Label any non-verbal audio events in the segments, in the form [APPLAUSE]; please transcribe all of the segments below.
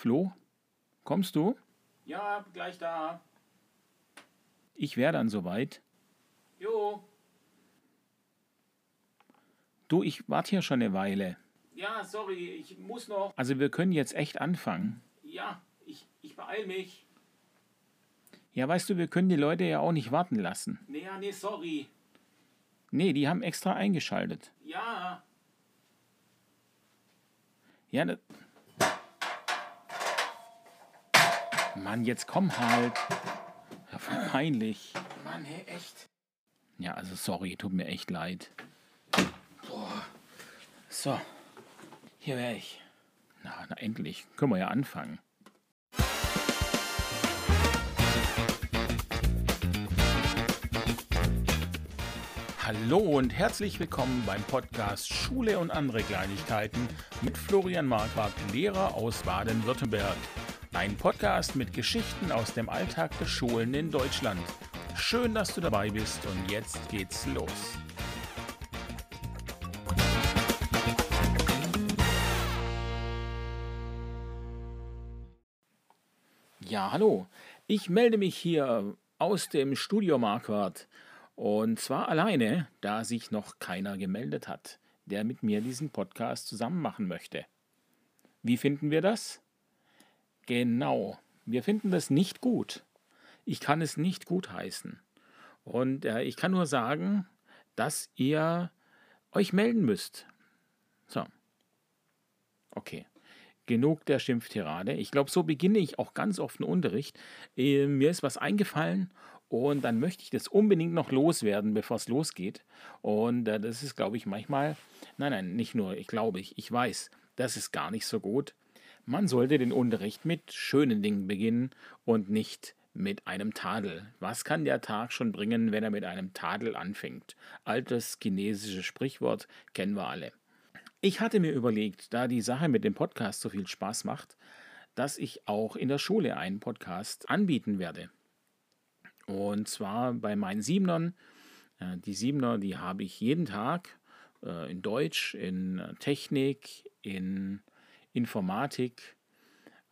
Flo, kommst du? Ja, gleich da. Ich wäre dann soweit. Jo. Du, ich warte hier schon eine Weile. Ja, sorry, ich muss noch. Also wir können jetzt echt anfangen. Ja, ich, ich beeil mich. Ja, weißt du, wir können die Leute ja auch nicht warten lassen. Nee, ja, nee, sorry. Nee, die haben extra eingeschaltet. Ja. Ja, das... Mann, jetzt komm halt. Ja, voll peinlich. Mann, hey, echt. Ja, also sorry, tut mir echt leid. Boah. So, hier wäre ich. Na, na, endlich. Können wir ja anfangen. Hallo und herzlich willkommen beim Podcast Schule und andere Kleinigkeiten mit Florian Marquardt, Lehrer aus Baden-Württemberg. Ein Podcast mit Geschichten aus dem Alltag der Schulen in Deutschland. Schön, dass du dabei bist und jetzt geht's los. Ja, hallo. Ich melde mich hier aus dem Studio Marquardt und zwar alleine, da sich noch keiner gemeldet hat, der mit mir diesen Podcast zusammen machen möchte. Wie finden wir das? Genau, wir finden das nicht gut. Ich kann es nicht gutheißen. Und äh, ich kann nur sagen, dass ihr euch melden müsst. So. Okay. Genug der Schimpftirade. Ich glaube, so beginne ich auch ganz oft einen Unterricht. Äh, mir ist was eingefallen und dann möchte ich das unbedingt noch loswerden, bevor es losgeht. Und äh, das ist, glaube ich, manchmal, nein, nein, nicht nur, ich glaube, ich, ich weiß, das ist gar nicht so gut. Man sollte den Unterricht mit schönen Dingen beginnen und nicht mit einem Tadel. Was kann der Tag schon bringen, wenn er mit einem Tadel anfängt? Altes chinesisches Sprichwort kennen wir alle. Ich hatte mir überlegt, da die Sache mit dem Podcast so viel Spaß macht, dass ich auch in der Schule einen Podcast anbieten werde. Und zwar bei meinen Siebenern. Äh, die Siebener, die habe ich jeden Tag äh, in Deutsch, in Technik, in Informatik.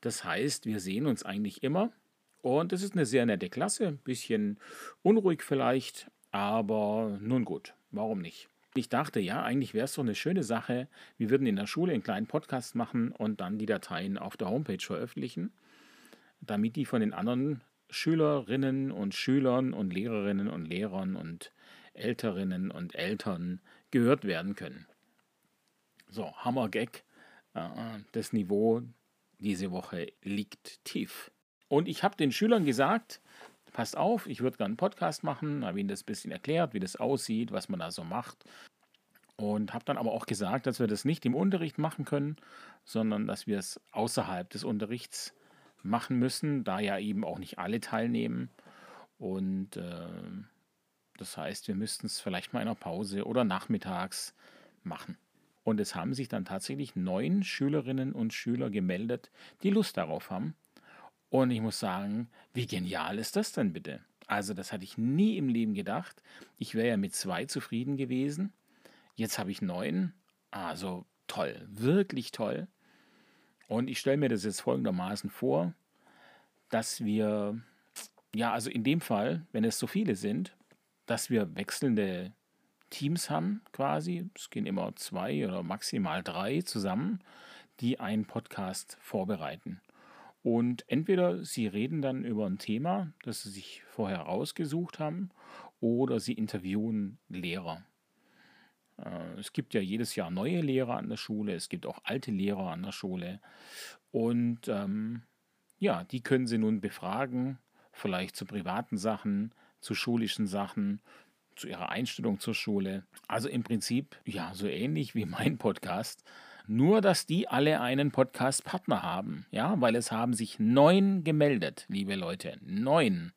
Das heißt, wir sehen uns eigentlich immer. Und es ist eine sehr nette Klasse, ein bisschen unruhig vielleicht, aber nun gut, warum nicht? Ich dachte, ja, eigentlich wäre es doch eine schöne Sache. Wir würden in der Schule einen kleinen Podcast machen und dann die Dateien auf der Homepage veröffentlichen, damit die von den anderen Schülerinnen und Schülern und Lehrerinnen und Lehrern und Älterinnen und Eltern gehört werden können. So, Hammer-Gag. Äh, das Niveau diese Woche liegt tief. Und ich habe den Schülern gesagt, passt auf, ich würde gerne einen Podcast machen, habe ihnen das ein bisschen erklärt, wie das aussieht, was man da so macht. Und habe dann aber auch gesagt, dass wir das nicht im Unterricht machen können, sondern dass wir es außerhalb des Unterrichts machen müssen, da ja eben auch nicht alle teilnehmen. Und äh, das heißt, wir müssten es vielleicht mal in einer Pause oder nachmittags machen. Und es haben sich dann tatsächlich neun Schülerinnen und Schüler gemeldet, die Lust darauf haben. Und ich muss sagen, wie genial ist das denn bitte? Also das hatte ich nie im Leben gedacht. Ich wäre ja mit zwei zufrieden gewesen. Jetzt habe ich neun. Also toll, wirklich toll. Und ich stelle mir das jetzt folgendermaßen vor, dass wir, ja, also in dem Fall, wenn es so viele sind, dass wir wechselnde Teams haben quasi. Es gehen immer zwei oder maximal drei zusammen, die einen Podcast vorbereiten. Und entweder sie reden dann über ein Thema, das sie sich vorher rausgesucht haben, oder sie interviewen Lehrer. Äh, es gibt ja jedes Jahr neue Lehrer an der Schule, es gibt auch alte Lehrer an der Schule. Und ähm, ja, die können sie nun befragen, vielleicht zu privaten Sachen, zu schulischen Sachen, zu ihrer Einstellung zur Schule. Also im Prinzip, ja, so ähnlich wie mein Podcast. Nur, dass die alle einen Podcast-Partner haben. Ja, weil es haben sich neun gemeldet, liebe Leute. Neun.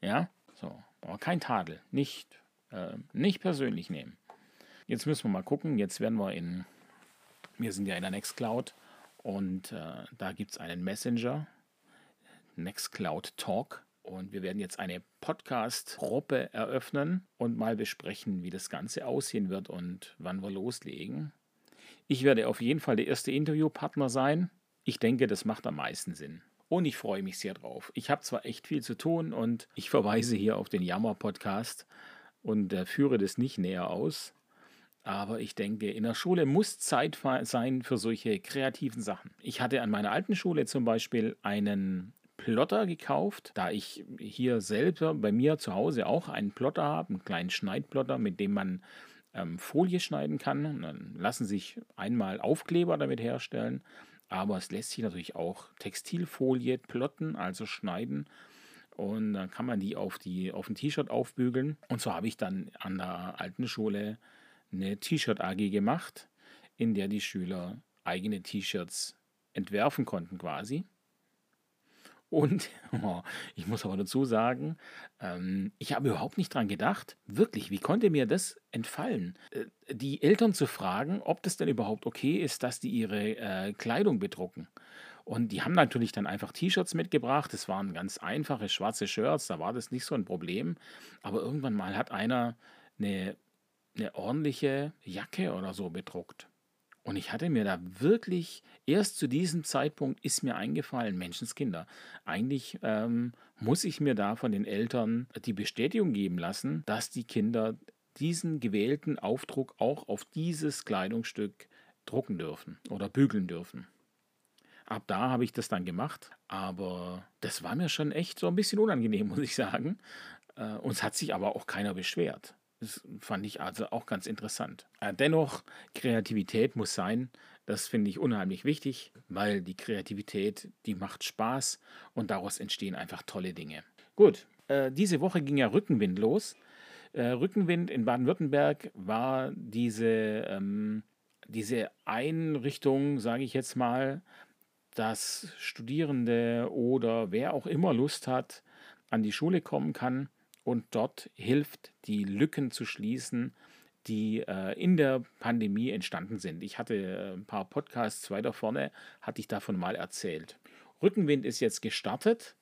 Ja, so. Aber kein Tadel. Nicht, äh, nicht persönlich nehmen. Jetzt müssen wir mal gucken. Jetzt werden wir in, wir sind ja in der Nextcloud und äh, da gibt es einen Messenger, Nextcloud Talk. Und wir werden jetzt eine Podcast-Gruppe eröffnen und mal besprechen, wie das Ganze aussehen wird und wann wir loslegen. Ich werde auf jeden Fall der erste Interviewpartner sein. Ich denke, das macht am meisten Sinn. Und ich freue mich sehr drauf. Ich habe zwar echt viel zu tun und ich verweise hier auf den Jammer-Podcast und äh, führe das nicht näher aus. Aber ich denke, in der Schule muss Zeit sein für solche kreativen Sachen. Ich hatte an meiner alten Schule zum Beispiel einen Plotter gekauft, da ich hier selber bei mir zu Hause auch einen Plotter habe, einen kleinen Schneidplotter, mit dem man ähm, Folie schneiden kann. dann lassen sich einmal Aufkleber damit herstellen, aber es lässt sich natürlich auch Textilfolie plotten, also schneiden. Und dann kann man die auf, die, auf ein T-Shirt aufbügeln. Und so habe ich dann an der alten Schule eine T-Shirt-AG gemacht, in der die Schüler eigene T-Shirts entwerfen konnten quasi. Und [LAUGHS] oh, ich muss aber dazu sagen, ähm, ich habe überhaupt nicht dran gedacht, wirklich, wie konnte mir das entfallen, äh, die Eltern zu fragen, ob das denn überhaupt okay ist, dass die ihre äh, Kleidung bedrucken. Und die haben natürlich dann einfach T-Shirts mitgebracht. Das waren ganz einfache schwarze Shirts, da war das nicht so ein Problem. Aber irgendwann mal hat einer eine eine ordentliche Jacke oder so bedruckt. Und ich hatte mir da wirklich, erst zu diesem Zeitpunkt ist mir eingefallen, Menschenskinder, eigentlich ähm, muss ich mir da von den Eltern die Bestätigung geben lassen, dass die Kinder diesen gewählten Aufdruck auch auf dieses Kleidungsstück drucken dürfen oder bügeln dürfen. Ab da habe ich das dann gemacht, aber das war mir schon echt so ein bisschen unangenehm, [LAUGHS] muss ich sagen. Äh, uns hat sich aber auch keiner beschwert. Das fand ich also auch ganz interessant. Äh, dennoch, Kreativität muss sein. Das finde ich unheimlich wichtig, weil die Kreativität, die macht Spaß und daraus entstehen einfach tolle Dinge. Gut, äh, diese Woche ging ja Rückenwind los. Äh, Rückenwind in Baden-Württemberg war diese, ähm, diese Einrichtung, sage ich jetzt mal, dass Studierende oder wer auch immer Lust hat, an die Schule kommen kann und dort hilft, die Lücken zu schließen, die äh, in der Pandemie entstanden sind. Ich hatte äh, ein paar Podcasts weiter vorne, hatte ich davon mal erzählt. Rückenwind ist jetzt gestartet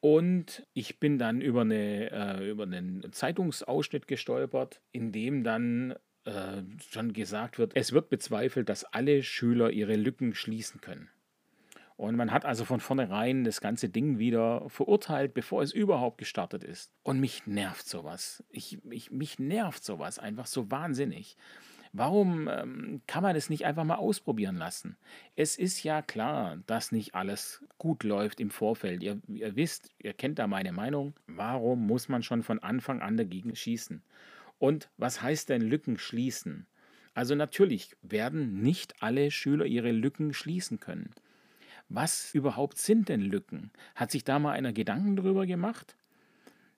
und ich bin dann über, eine, äh, über einen Zeitungsausschnitt gestolpert, in dem dann äh, schon gesagt wird, es wird bezweifelt, dass alle Schüler ihre Lücken schließen können. Und man hat also von vornherein das ganze Ding wieder verurteilt, bevor es überhaupt gestartet ist. Und mich nervt sowas. Ich, ich, mich nervt sowas einfach so wahnsinnig. Warum ähm, kann man es nicht einfach mal ausprobieren lassen? Es ist ja klar, dass nicht alles gut läuft im Vorfeld. Ihr, ihr wisst, ihr kennt da meine Meinung. Warum muss man schon von Anfang an dagegen schießen? Und was heißt denn Lücken schließen? Also natürlich werden nicht alle Schüler ihre Lücken schließen können. Was überhaupt sind denn Lücken? Hat sich da mal einer Gedanken drüber gemacht?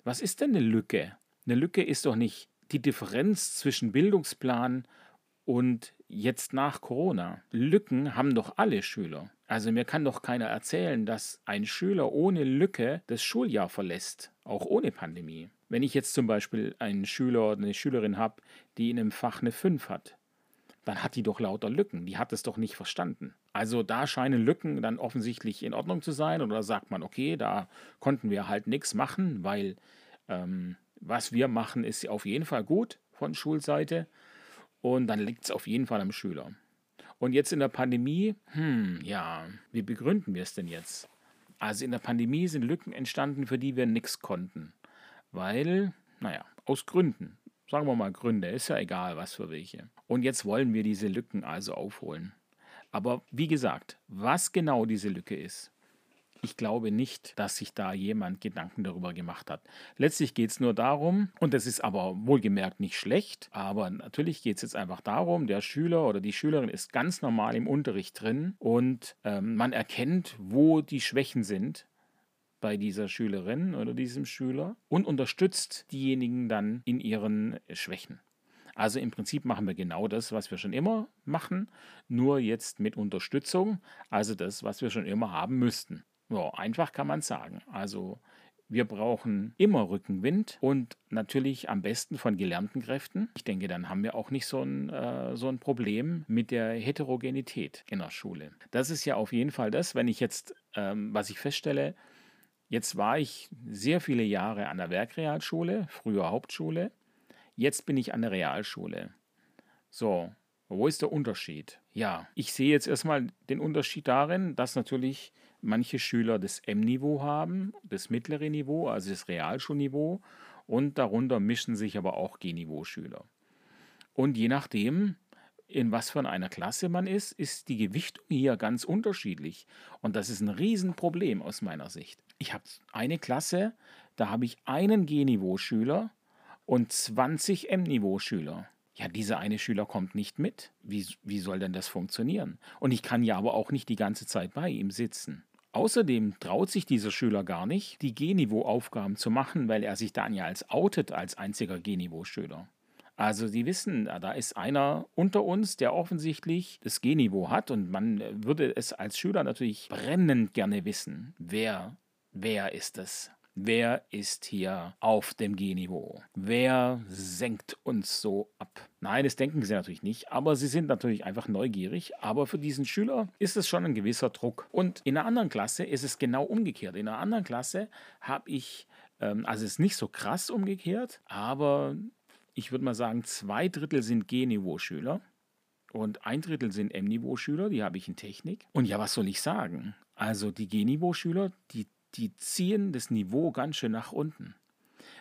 Was ist denn eine Lücke? Eine Lücke ist doch nicht die Differenz zwischen Bildungsplan und jetzt nach Corona. Lücken haben doch alle Schüler. Also mir kann doch keiner erzählen, dass ein Schüler ohne Lücke das Schuljahr verlässt, auch ohne Pandemie. Wenn ich jetzt zum Beispiel einen Schüler oder eine Schülerin habe, die in einem Fach eine 5 hat, dann hat die doch lauter Lücken. Die hat es doch nicht verstanden. Also da scheinen Lücken dann offensichtlich in Ordnung zu sein. Oder sagt man, okay, da konnten wir halt nichts machen, weil ähm, was wir machen, ist auf jeden Fall gut von Schulseite. Und dann liegt es auf jeden Fall am Schüler. Und jetzt in der Pandemie, hm, ja, wie begründen wir es denn jetzt? Also in der Pandemie sind Lücken entstanden, für die wir nichts konnten. Weil, naja, aus Gründen. Sagen wir mal Gründe, ist ja egal, was für welche. Und jetzt wollen wir diese Lücken also aufholen. Aber wie gesagt, was genau diese Lücke ist, ich glaube nicht, dass sich da jemand Gedanken darüber gemacht hat. Letztlich geht es nur darum, und das ist aber wohlgemerkt nicht schlecht, aber natürlich geht es jetzt einfach darum, der Schüler oder die Schülerin ist ganz normal im Unterricht drin und ähm, man erkennt, wo die Schwächen sind bei dieser Schülerin oder diesem Schüler und unterstützt diejenigen dann in ihren Schwächen. Also im Prinzip machen wir genau das, was wir schon immer machen, nur jetzt mit Unterstützung, also das, was wir schon immer haben müssten. Ja, einfach kann man sagen. Also wir brauchen immer Rückenwind und natürlich am besten von gelernten Kräften. Ich denke, dann haben wir auch nicht so ein, äh, so ein Problem mit der Heterogenität in der Schule. Das ist ja auf jeden Fall das, wenn ich jetzt, ähm, was ich feststelle, Jetzt war ich sehr viele Jahre an der Werkrealschule, früher Hauptschule. Jetzt bin ich an der Realschule. So, Wo ist der Unterschied? Ja, ich sehe jetzt erstmal den Unterschied darin, dass natürlich manche Schüler das M-Niveau haben, das mittlere Niveau, also das Realschulniveau, und darunter mischen sich aber auch G-Niveau-Schüler. Und je nachdem, in was für einer Klasse man ist, ist die Gewichtung hier ganz unterschiedlich. Und das ist ein Riesenproblem aus meiner Sicht. Ich habe eine Klasse, da habe ich einen G-Niveau-Schüler und 20 M-Niveau-Schüler. Ja, dieser eine Schüler kommt nicht mit. Wie, wie soll denn das funktionieren? Und ich kann ja aber auch nicht die ganze Zeit bei ihm sitzen. Außerdem traut sich dieser Schüler gar nicht, die G-Niveau-Aufgaben zu machen, weil er sich dann ja als outet als einziger G-Niveau-Schüler. Also Sie wissen, da ist einer unter uns, der offensichtlich das G-Niveau hat und man würde es als Schüler natürlich brennend gerne wissen, wer, wer ist es? Wer ist hier auf dem G-Niveau? Wer senkt uns so ab? Nein, das denken sie natürlich nicht, aber sie sind natürlich einfach neugierig. Aber für diesen Schüler ist es schon ein gewisser Druck. Und in einer anderen Klasse ist es genau umgekehrt. In einer anderen Klasse habe ich, ähm, also es ist nicht so krass umgekehrt, aber ich würde mal sagen, zwei Drittel sind G-Niveau-Schüler und ein Drittel sind M-Niveau-Schüler, die habe ich in Technik. Und ja, was soll ich sagen? Also die G-Niveau-Schüler, die die ziehen das Niveau ganz schön nach unten,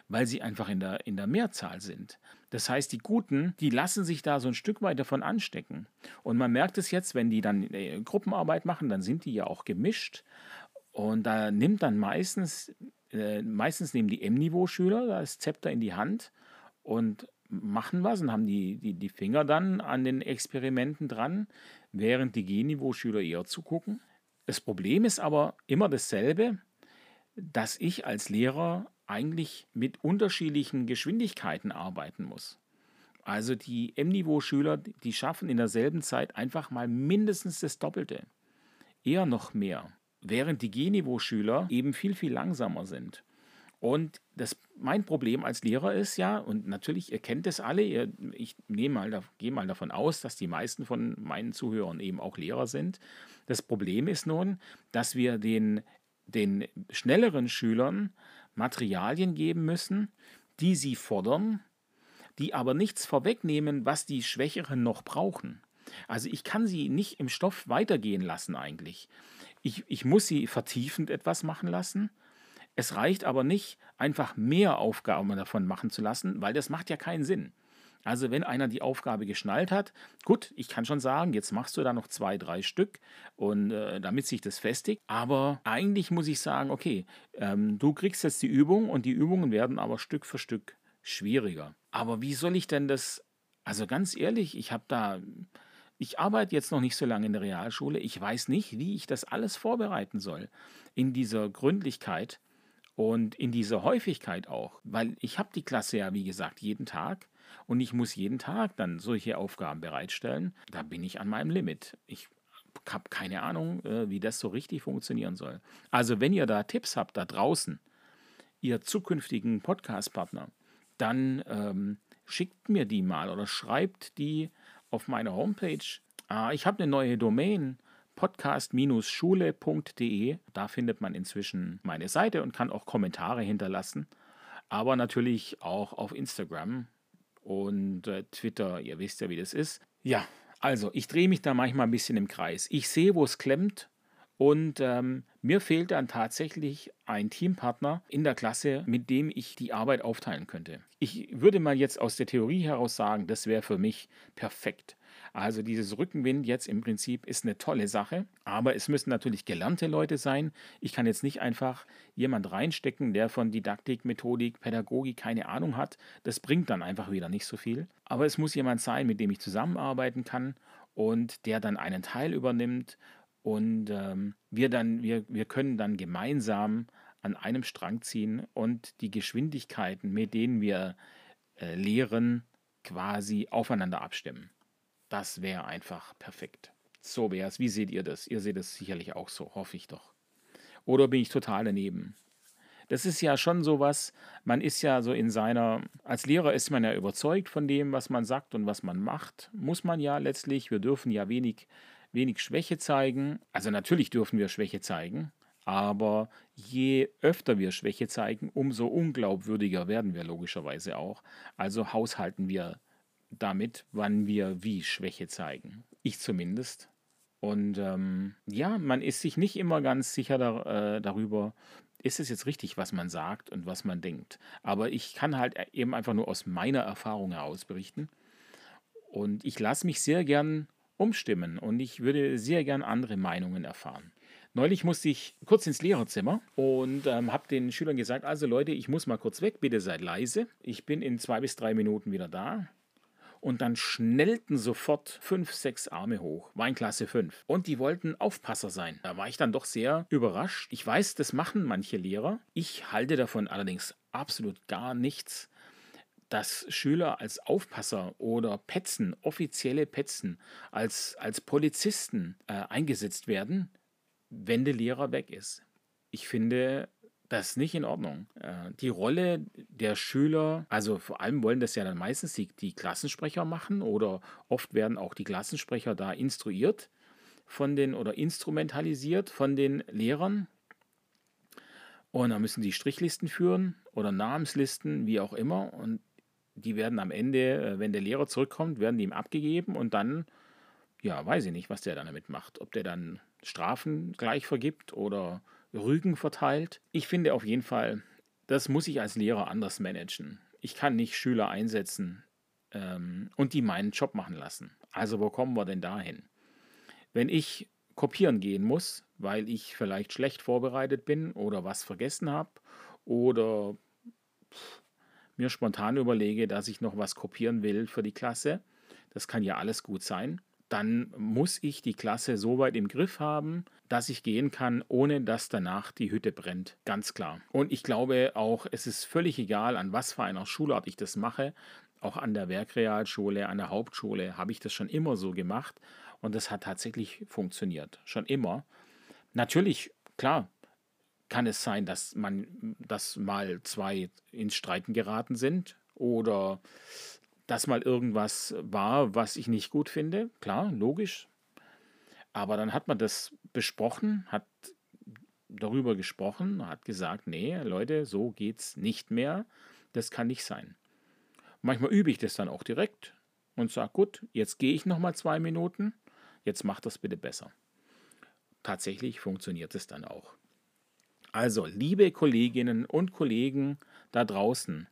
weil sie einfach in der, in der Mehrzahl sind. Das heißt, die Guten, die lassen sich da so ein Stück weit davon anstecken. Und man merkt es jetzt, wenn die dann äh, Gruppenarbeit machen, dann sind die ja auch gemischt. Und da nimmt dann meistens, äh, meistens nehmen die M-Niveau-Schüler das Zepter in die Hand und machen was und haben die, die, die Finger dann an den Experimenten dran, während die G-Niveau-Schüler eher zugucken. Das Problem ist aber immer dasselbe dass ich als Lehrer eigentlich mit unterschiedlichen Geschwindigkeiten arbeiten muss. Also die M-Niveau-Schüler, die schaffen in derselben Zeit einfach mal mindestens das Doppelte, eher noch mehr, während die G-Niveau-Schüler eben viel, viel langsamer sind. Und das, mein Problem als Lehrer ist ja, und natürlich, ihr kennt das alle, ihr, ich nehme mal, gehe mal davon aus, dass die meisten von meinen Zuhörern eben auch Lehrer sind. Das Problem ist nun, dass wir den den schnelleren Schülern Materialien geben müssen, die sie fordern, die aber nichts vorwegnehmen, was die Schwächeren noch brauchen. Also ich kann sie nicht im Stoff weitergehen lassen eigentlich. Ich, ich muss sie vertiefend etwas machen lassen. Es reicht aber nicht, einfach mehr Aufgaben davon machen zu lassen, weil das macht ja keinen Sinn. Also wenn einer die Aufgabe geschnallt hat, gut, ich kann schon sagen, jetzt machst du da noch zwei, drei Stück und äh, damit sich das festigt. Aber eigentlich muss ich sagen, okay, ähm, du kriegst jetzt die Übung und die Übungen werden aber Stück für Stück schwieriger. Aber wie soll ich denn das, also ganz ehrlich, ich habe da, ich arbeite jetzt noch nicht so lange in der Realschule, ich weiß nicht, wie ich das alles vorbereiten soll in dieser Gründlichkeit. Und in dieser Häufigkeit auch, weil ich habe die Klasse ja, wie gesagt, jeden Tag und ich muss jeden Tag dann solche Aufgaben bereitstellen, da bin ich an meinem Limit. Ich habe keine Ahnung, äh, wie das so richtig funktionieren soll. Also wenn ihr da Tipps habt da draußen, ihr zukünftigen Podcast-Partner, dann ähm, schickt mir die mal oder schreibt die auf meine Homepage. Ah, ich habe eine neue Domain, podcast-schule.de. Da findet man inzwischen meine Seite und kann auch Kommentare hinterlassen. Aber natürlich auch auf Instagram und äh, Twitter, ihr wisst ja, wie das ist. Ja, also ich drehe mich da manchmal ein bisschen im Kreis. Ich sehe, wo es klemmt und ähm, mir fehlt dann tatsächlich ein Teampartner in der Klasse, mit dem ich die Arbeit aufteilen könnte. Ich würde mal jetzt aus der Theorie heraus sagen, das wäre für mich perfekt. Also dieses Rückenwind jetzt im Prinzip ist eine tolle Sache, aber es müssen natürlich gelernte Leute sein. Ich kann jetzt nicht einfach jemand reinstecken, der von Didaktik, Methodik, Pädagogik keine Ahnung hat. Das bringt dann einfach wieder nicht so viel. Aber es muss jemand sein, mit dem ich zusammenarbeiten kann und der dann einen Teil übernimmt und ähm, wir dann wir, wir können dann gemeinsam an einem Strang ziehen und die Geschwindigkeiten, mit denen wir äh, lehren, quasi aufeinander abstimmen. Das wäre einfach perfekt. So wäre es. Wie seht ihr das? Ihr seht es sicherlich auch so, hoffe ich doch. Oder bin ich total daneben? Das ist ja schon sowas, man ist ja so in seiner, als Lehrer ist man ja überzeugt von dem, was man sagt und was man macht. Muss man ja letztlich, wir dürfen ja wenig, wenig Schwäche zeigen. Also natürlich dürfen wir Schwäche zeigen, aber je öfter wir Schwäche zeigen, umso unglaubwürdiger werden wir logischerweise auch. Also haushalten wir damit, wann wir wie Schwäche zeigen. Ich zumindest. Und ähm, ja, man ist sich nicht immer ganz sicher da, äh, darüber, ist es jetzt richtig, was man sagt und was man denkt. Aber ich kann halt e-, eben einfach nur aus meiner Erfahrung heraus berichten. Und ich lasse mich sehr gern umstimmen und ich würde sehr gern andere Meinungen erfahren. Neulich musste ich kurz ins Lehrerzimmer und ähm, habe den Schülern gesagt, also Leute, ich muss mal kurz weg, bitte seid leise. Ich bin in zwei bis drei Minuten wieder da. Und dann schnellten sofort fünf, sechs Arme hoch. War in Klasse 5. Und die wollten Aufpasser sein. Da war ich dann doch sehr überrascht. Ich weiß, das machen manche Lehrer. Ich halte davon allerdings absolut gar nichts dass Schüler als Aufpasser oder Petzen, offizielle Petzen, als, als Polizisten äh, eingesetzt werden, wenn der Lehrer weg ist. Ich finde das nicht in Ordnung. Äh, die Rolle der Schüler, also vor allem wollen das ja dann meistens die, die Klassensprecher machen oder oft werden auch die Klassensprecher da instruiert von den oder instrumentalisiert von den Lehrern. Und dann müssen die Strichlisten führen oder Namenslisten, wie auch immer. Und die werden am Ende, äh, wenn der Lehrer zurückkommt, werden die ihm abgegeben und dann, ja, weiß ich nicht, was der dann damit macht. Ob der dann Strafen gleich vergibt oder Rügen verteilt. Ich finde auf jeden Fall, das muss ich als Lehrer anders managen. Ich kann nicht Schüler einsetzen ähm, und die meinen Job machen lassen. Also wo kommen wir denn dahin? Wenn ich kopieren gehen muss, weil ich vielleicht schlecht vorbereitet bin oder was vergessen habe oder mir spontan überlege, dass ich noch was kopieren will für die Klasse, das kann ja alles gut sein, dann muss ich die Klasse so weit im Griff haben, dass ich gehen kann, ohne dass danach die Hütte brennt. Ganz klar. Und ich glaube auch, es ist völlig egal, an was für einer Schulart ich das mache. Auch an der Werkrealschule, an der Hauptschule habe ich das schon immer so gemacht. Und das hat tatsächlich funktioniert. Schon immer. Natürlich, klar, kann es sein, dass man, dass mal zwei ins Streiten geraten sind oder dass mal irgendwas war, was ich nicht gut finde. Klar, logisch. Aber dann hat man das besprochen, hat darüber gesprochen, hat gesagt, nee, Leute, so geht's nicht mehr. Das kann nicht sein. Manchmal übe ich das dann auch direkt und sage, gut, jetzt gehe ich noch mal zwei Minuten, jetzt mach das bitte besser. Tatsächlich funktioniert es dann auch. Also, liebe Kolleginnen und Kollegen da draußen,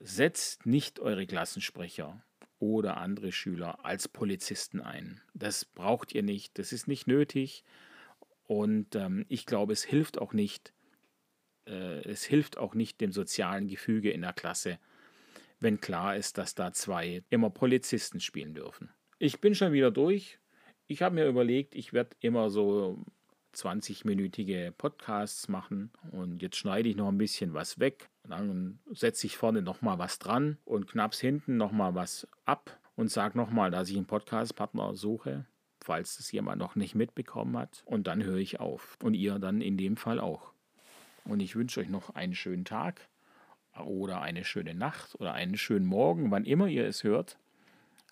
setzt nicht eure Klassensprecher oder andere Schüler als Polizisten ein. Das braucht ihr nicht, das ist nicht nötig und ähm, ich glaube, es hilft auch nicht, äh, es hilft auch nicht dem sozialen Gefüge in der Klasse, wenn klar ist, dass da zwei immer Polizisten spielen dürfen. Ich bin schon wieder durch. Ich habe mir überlegt, ich werde immer so 20-minütige Podcasts machen und jetzt schneide ich noch ein bisschen was weg. Dann setze ich vorne nochmal was dran und knaps hinten nochmal was ab und sage nochmal, dass ich einen Podcast-Partner suche, falls das jemand noch nicht mitbekommen hat. Und dann höre ich auf. Und ihr dann in dem Fall auch. Und ich wünsche euch noch einen schönen Tag oder eine schöne Nacht oder einen schönen Morgen, wann immer ihr es hört.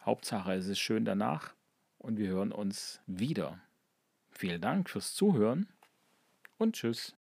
Hauptsache, es ist schön danach und wir hören uns wieder. Vielen Dank fürs Zuhören und tschüss.